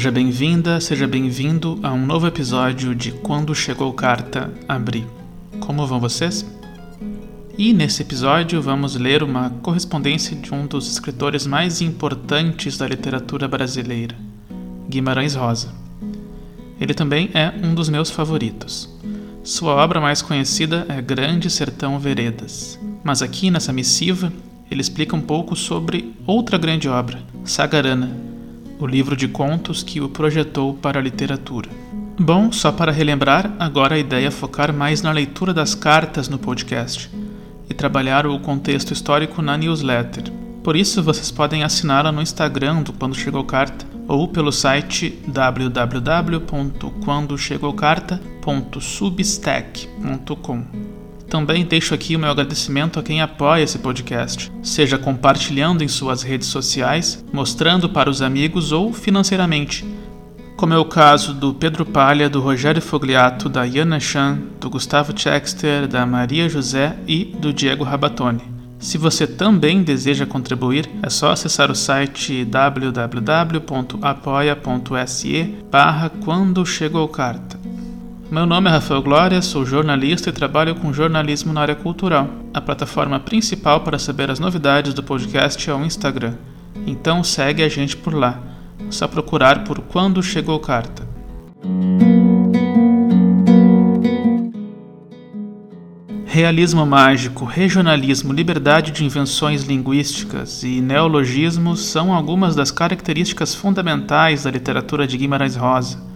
Seja bem-vinda, seja bem-vindo a um novo episódio de Quando Chegou Carta Abri. Como vão vocês? E nesse episódio vamos ler uma correspondência de um dos escritores mais importantes da literatura brasileira, Guimarães Rosa. Ele também é um dos meus favoritos. Sua obra mais conhecida é Grande Sertão Veredas, mas aqui nessa missiva ele explica um pouco sobre outra grande obra, Sagarana, o livro de contos que o projetou para a literatura. Bom, só para relembrar, agora a ideia é focar mais na leitura das cartas no podcast e trabalhar o contexto histórico na newsletter. Por isso, vocês podem assiná-la no Instagram do Quando Chegou Carta ou pelo site www.quandochegoucarta.substack.com. Também deixo aqui o meu agradecimento a quem apoia esse podcast, seja compartilhando em suas redes sociais, mostrando para os amigos ou financeiramente, como é o caso do Pedro Palha, do Rogério Fogliato, da Yana Chan, do Gustavo Chexter, da Maria José e do Diego Rabatoni. Se você também deseja contribuir, é só acessar o site www.apoia.se barra quando chegou carta. Meu nome é Rafael Glória, sou jornalista e trabalho com jornalismo na área cultural. A plataforma principal para saber as novidades do podcast é o Instagram. Então segue a gente por lá. É só procurar por Quando Chegou Carta. Realismo mágico, regionalismo, liberdade de invenções linguísticas e neologismos são algumas das características fundamentais da literatura de Guimarães Rosa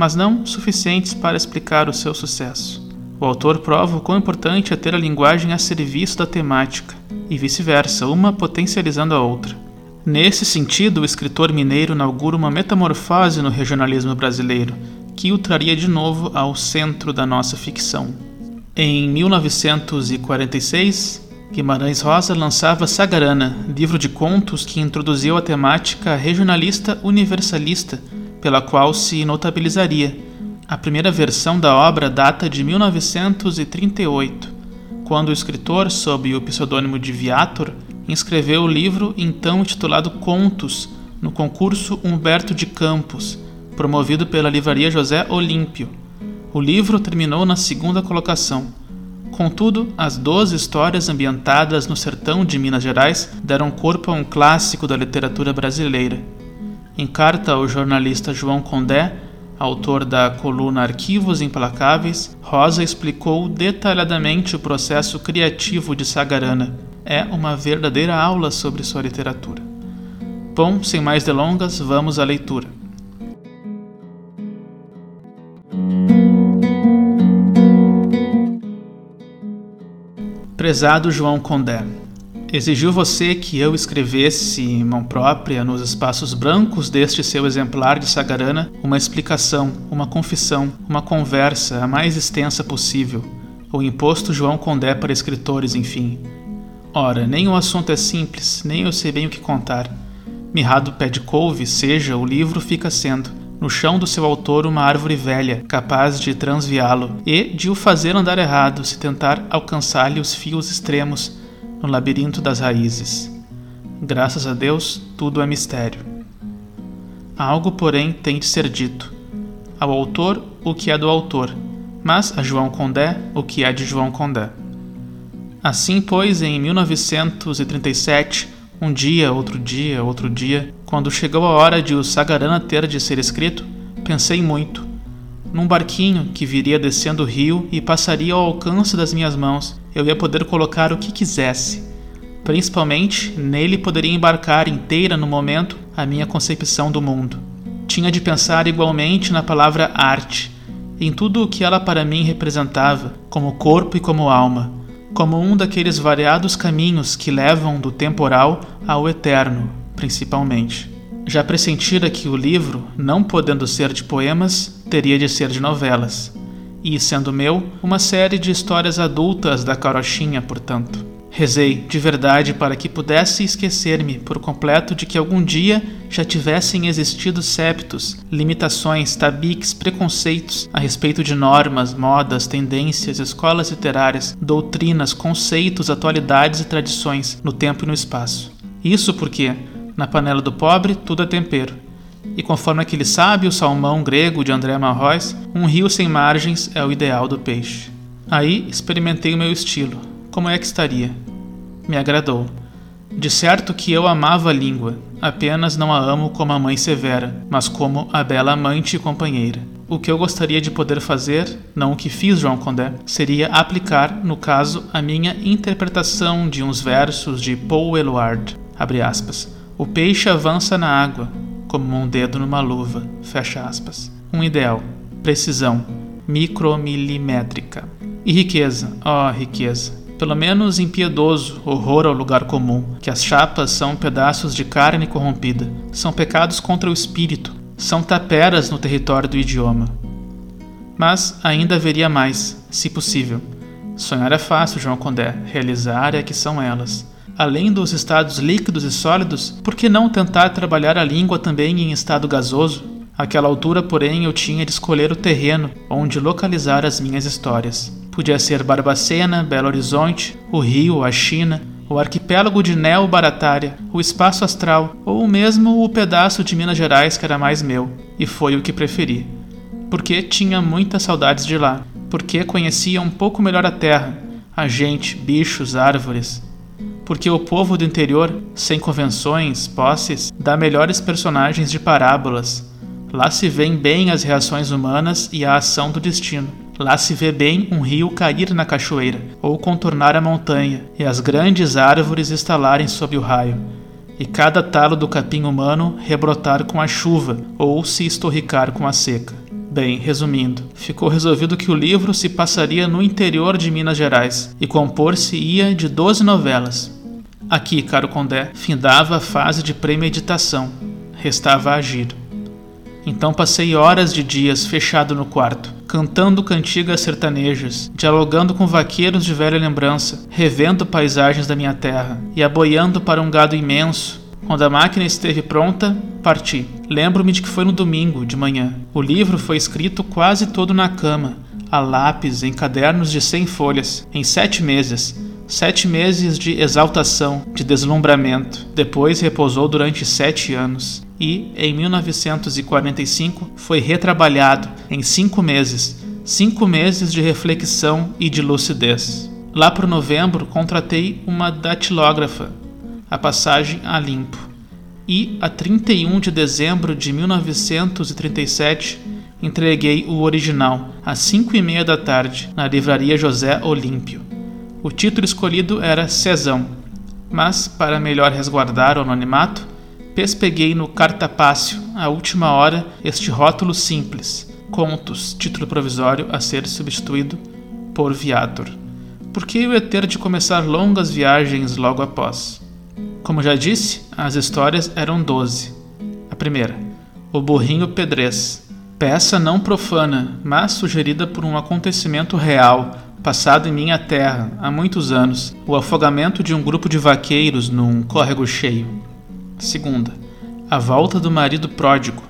mas não suficientes para explicar o seu sucesso. O autor prova o quão importante é ter a linguagem a serviço da temática, e vice-versa, uma potencializando a outra. Nesse sentido, o escritor mineiro inaugura uma metamorfose no regionalismo brasileiro, que o traria de novo ao centro da nossa ficção. Em 1946, Guimarães Rosa lançava Sagarana, livro de contos que introduziu a temática regionalista universalista pela qual se notabilizaria. A primeira versão da obra data de 1938, quando o escritor, sob o pseudônimo de Viator, inscreveu o livro então intitulado Contos no concurso Humberto de Campos, promovido pela livraria José Olímpio. O livro terminou na segunda colocação. Contudo, as doze histórias ambientadas no sertão de Minas Gerais deram corpo a um clássico da literatura brasileira. Em carta ao jornalista João Condé, autor da coluna Arquivos Implacáveis, Rosa explicou detalhadamente o processo criativo de Sagarana. É uma verdadeira aula sobre sua literatura. Bom, sem mais delongas, vamos à leitura. Prezado João Condé, Exigiu você que eu escrevesse, em mão própria, nos espaços brancos deste seu exemplar de Sagarana, uma explicação, uma confissão, uma conversa a mais extensa possível, o imposto João Condé para escritores, enfim. Ora, nem o assunto é simples, nem eu sei bem o que contar. Mirrado pé de couve, seja, o livro fica sendo, no chão do seu autor uma árvore velha, capaz de transviá-lo e de o fazer andar errado se tentar alcançar-lhe os fios extremos no labirinto das raízes. Graças a Deus, tudo é mistério. Algo, porém, tem de ser dito. Ao autor, o que é do autor, mas a João Condé, o que é de João Condé. Assim, pois, em 1937, um dia, outro dia, outro dia, quando chegou a hora de o Sagarana ter de ser escrito, pensei muito. Num barquinho que viria descendo o rio e passaria ao alcance das minhas mãos, eu ia poder colocar o que quisesse. Principalmente, nele poderia embarcar inteira no momento a minha concepção do mundo. Tinha de pensar igualmente na palavra arte, em tudo o que ela para mim representava, como corpo e como alma, como um daqueles variados caminhos que levam do temporal ao eterno, principalmente. Já pressentira que o livro, não podendo ser de poemas, teria de ser de novelas e, sendo meu, uma série de histórias adultas da carochinha, portanto. Rezei de verdade para que pudesse esquecer-me por completo de que algum dia já tivessem existido septos, limitações, tabiques, preconceitos a respeito de normas, modas, tendências, escolas literárias, doutrinas, conceitos, atualidades e tradições no tempo e no espaço. Isso porque, na panela do pobre, tudo é tempero, E conforme aquele sábio salmão grego de André Malraux, um rio sem margens é o ideal do peixe. Aí experimentei o meu estilo. Como é que estaria? Me agradou. De certo que eu amava a língua, apenas não a amo como a mãe severa, mas como a bela amante e companheira. O que eu gostaria de poder fazer, não o que fiz, João Condé, seria aplicar, no caso, a minha interpretação de uns versos de Paul Eluard. O peixe avança na água, como um dedo numa luva. Fecha aspas. Um ideal. Precisão. Micromilimétrica. E riqueza. Oh, riqueza. Pelo menos impiedoso horror ao lugar comum, que as chapas são pedaços de carne corrompida, são pecados contra o espírito, são taperas no território do idioma. Mas ainda haveria mais, se possível. Sonhar é fácil, João Condé, realizar é que são elas. Além dos estados líquidos e sólidos, por que não tentar trabalhar a língua também em estado gasoso? Àquela altura, porém, eu tinha de escolher o terreno onde localizar as minhas histórias. Podia ser Barbacena, Belo Horizonte, o Rio, a China, o arquipélago de Neo Baratária, o espaço astral ou mesmo o pedaço de Minas Gerais que era mais meu, e foi o que preferi. Porque tinha muitas saudades de lá, porque conhecia um pouco melhor a terra, a gente, bichos, árvores. Porque o povo do interior, sem convenções, posses, dá melhores personagens de parábolas. Lá se veem bem as reações humanas e a ação do destino. Lá se vê bem um rio cair na cachoeira, ou contornar a montanha, e as grandes árvores estalarem sob o raio, e cada talo do capim humano rebrotar com a chuva, ou se estorricar com a seca. Bem, resumindo, ficou resolvido que o livro se passaria no interior de Minas Gerais e compor-se-ia de doze novelas. Aqui, caro Condé, findava a fase de premeditação. Restava agir. Então passei horas de dias fechado no quarto, cantando cantigas sertanejas, dialogando com vaqueiros de velha lembrança, revendo paisagens da minha terra e aboiando para um gado imenso. Quando a máquina esteve pronta, parti. Lembro-me de que foi no domingo, de manhã. O livro foi escrito quase todo na cama, a lápis, em cadernos de cem folhas, em sete meses. Sete meses de exaltação, de deslumbramento. Depois repousou durante sete anos e, em 1945, foi retrabalhado em cinco meses cinco meses de reflexão e de lucidez. Lá por novembro, contratei uma datilógrafa, a passagem a limpo. E, a 31 de dezembro de 1937, entreguei o original, às cinco e meia da tarde, na livraria José Olímpio. O título escolhido era Cesão, mas, para melhor resguardar o anonimato, Pespeguei no cartapácio, à última hora, este rótulo simples: Contos, título provisório a ser substituído por Viator. Por que eu ia ter de começar longas viagens logo após? Como já disse, as histórias eram doze. A primeira, O Burrinho Pedrez, peça não profana, mas sugerida por um acontecimento real, passado em minha terra há muitos anos, o afogamento de um grupo de vaqueiros num córrego cheio. Segunda, a volta do marido pródigo,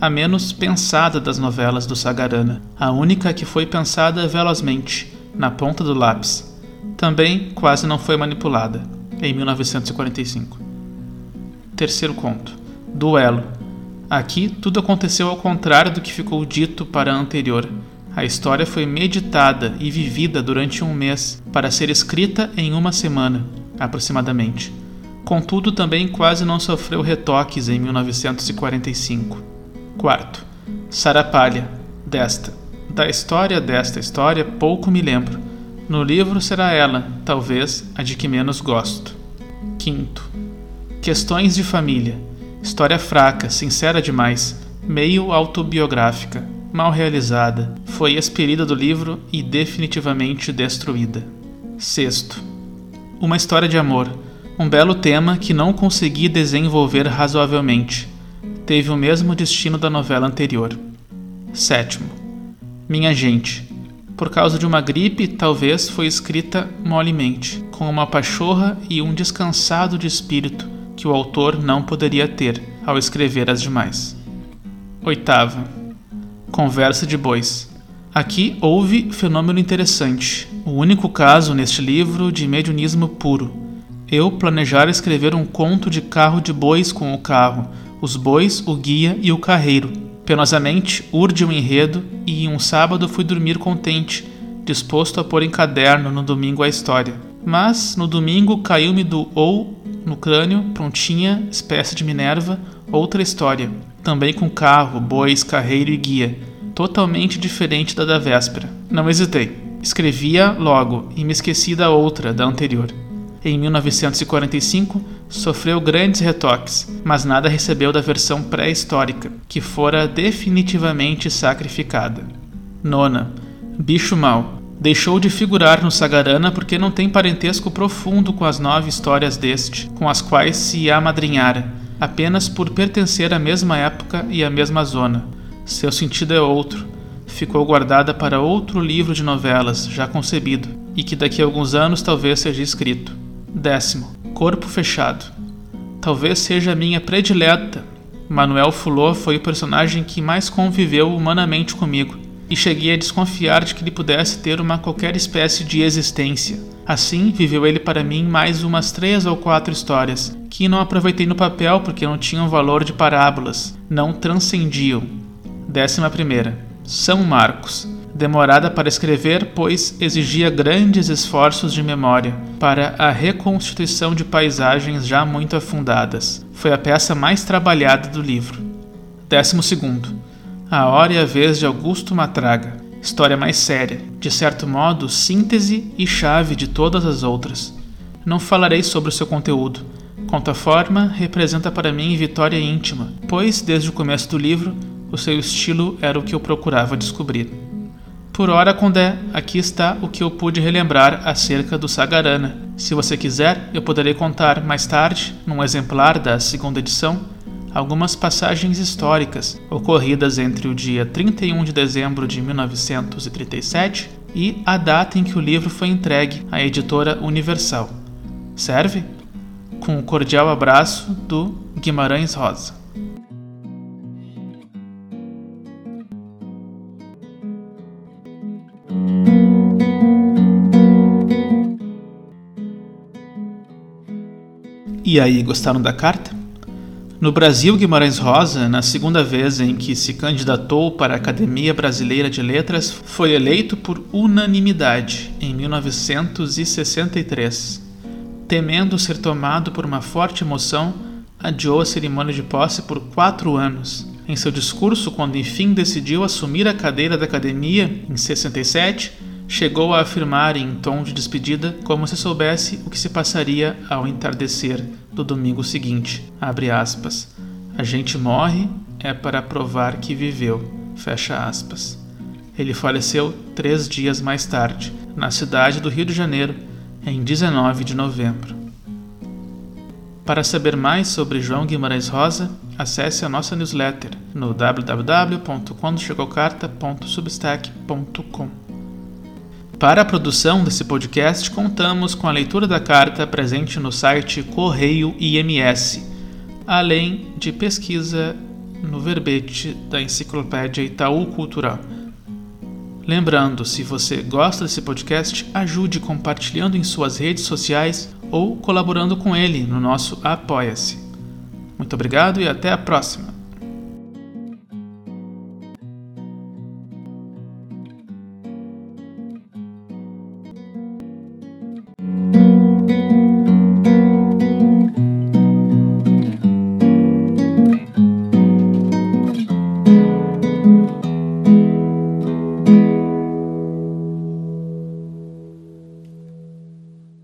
a menos pensada das novelas do Sagarana, a única que foi pensada velozmente, na ponta do lápis. Também quase não foi manipulada, em 1945. Terceiro conto, Duelo. Aqui tudo aconteceu ao contrário do que ficou dito para a anterior. A história foi meditada e vivida durante um mês para ser escrita em uma semana, aproximadamente. Contudo, também quase não sofreu retoques em 1945. Quarto, Sarapalha, desta. Da história desta história pouco me lembro. No livro será ela, talvez, a de que menos gosto. Quinto, Questões de família. História fraca, sincera demais, meio autobiográfica, mal realizada, foi expelida do livro e definitivamente destruída. Sexto, uma história de amor um belo tema que não consegui desenvolver razoavelmente. Teve o mesmo destino da novela anterior. Sétimo. Minha gente. Por causa de uma gripe, talvez foi escrita molemente, com uma pachorra e um descansado de espírito que o autor não poderia ter ao escrever as demais. Oitava. Conversa de bois. Aqui houve fenômeno interessante, o único caso neste livro de mediunismo puro eu planejar escrever um conto de carro de bois com o carro, os bois, o guia e o carreiro. Penosamente urde o um enredo e um sábado fui dormir contente, disposto a pôr em caderno no domingo a história. Mas no domingo caiu-me do ou no crânio, prontinha, espécie de Minerva, outra história, também com carro, bois, carreiro e guia, totalmente diferente da da véspera. Não hesitei. Escrevia logo e me esqueci da outra, da anterior. Em 1945, sofreu grandes retoques, mas nada recebeu da versão pré-histórica, que fora definitivamente sacrificada. Nona. Bicho Mal. Deixou de figurar no Sagarana porque não tem parentesco profundo com as nove histórias deste, com as quais se amadrinhara, apenas por pertencer à mesma época e à mesma zona. Seu sentido é outro. Ficou guardada para outro livro de novelas, já concebido, e que daqui a alguns anos talvez seja escrito. Décimo. Corpo Fechado. Talvez seja a minha predileta. Manuel Fulô foi o personagem que mais conviveu humanamente comigo e cheguei a desconfiar de que ele pudesse ter uma qualquer espécie de existência. Assim, viveu ele para mim mais umas três ou quatro histórias, que não aproveitei no papel porque não tinham valor de parábolas, não transcendiam. Décima primeira. São Marcos. Demorada para escrever, pois exigia grandes esforços de memória para a reconstituição de paisagens já muito afundadas. Foi a peça mais trabalhada do livro. Décimo segundo. A Hora e a Vez de Augusto Matraga. História mais séria, de certo modo, síntese e chave de todas as outras. Não falarei sobre o seu conteúdo. Quanto à forma, representa para mim vitória íntima, pois, desde o começo do livro, o seu estilo era o que eu procurava descobrir. Por ora, Condé, aqui está o que eu pude relembrar acerca do Sagarana. Se você quiser, eu poderei contar mais tarde, num exemplar da segunda edição, algumas passagens históricas ocorridas entre o dia 31 de dezembro de 1937 e a data em que o livro foi entregue à editora Universal. Serve? Com um cordial abraço do Guimarães Rosa. E aí, gostaram da carta? No Brasil, Guimarães Rosa, na segunda vez em que se candidatou para a Academia Brasileira de Letras, foi eleito por unanimidade em 1963. Temendo ser tomado por uma forte emoção, adiou a cerimônia de posse por quatro anos. Em seu discurso, quando enfim decidiu assumir a cadeira da academia, em 67, chegou a afirmar em tom de despedida como se soubesse o que se passaria ao entardecer do domingo seguinte. Aspas. A gente morre é para provar que viveu. Ele faleceu três dias mais tarde, na cidade do Rio de Janeiro, em 19 de novembro. Para saber mais sobre João Guimarães Rosa, acesse a nossa newsletter no www.quandochegocarta.substack.com. Para a produção desse podcast, contamos com a leitura da carta presente no site Correio IMS, além de pesquisa no verbete da enciclopédia Itaú Cultural. Lembrando, se você gosta desse podcast, ajude compartilhando em suas redes sociais ou colaborando com ele no nosso Apoia-se. Muito obrigado e até a próxima!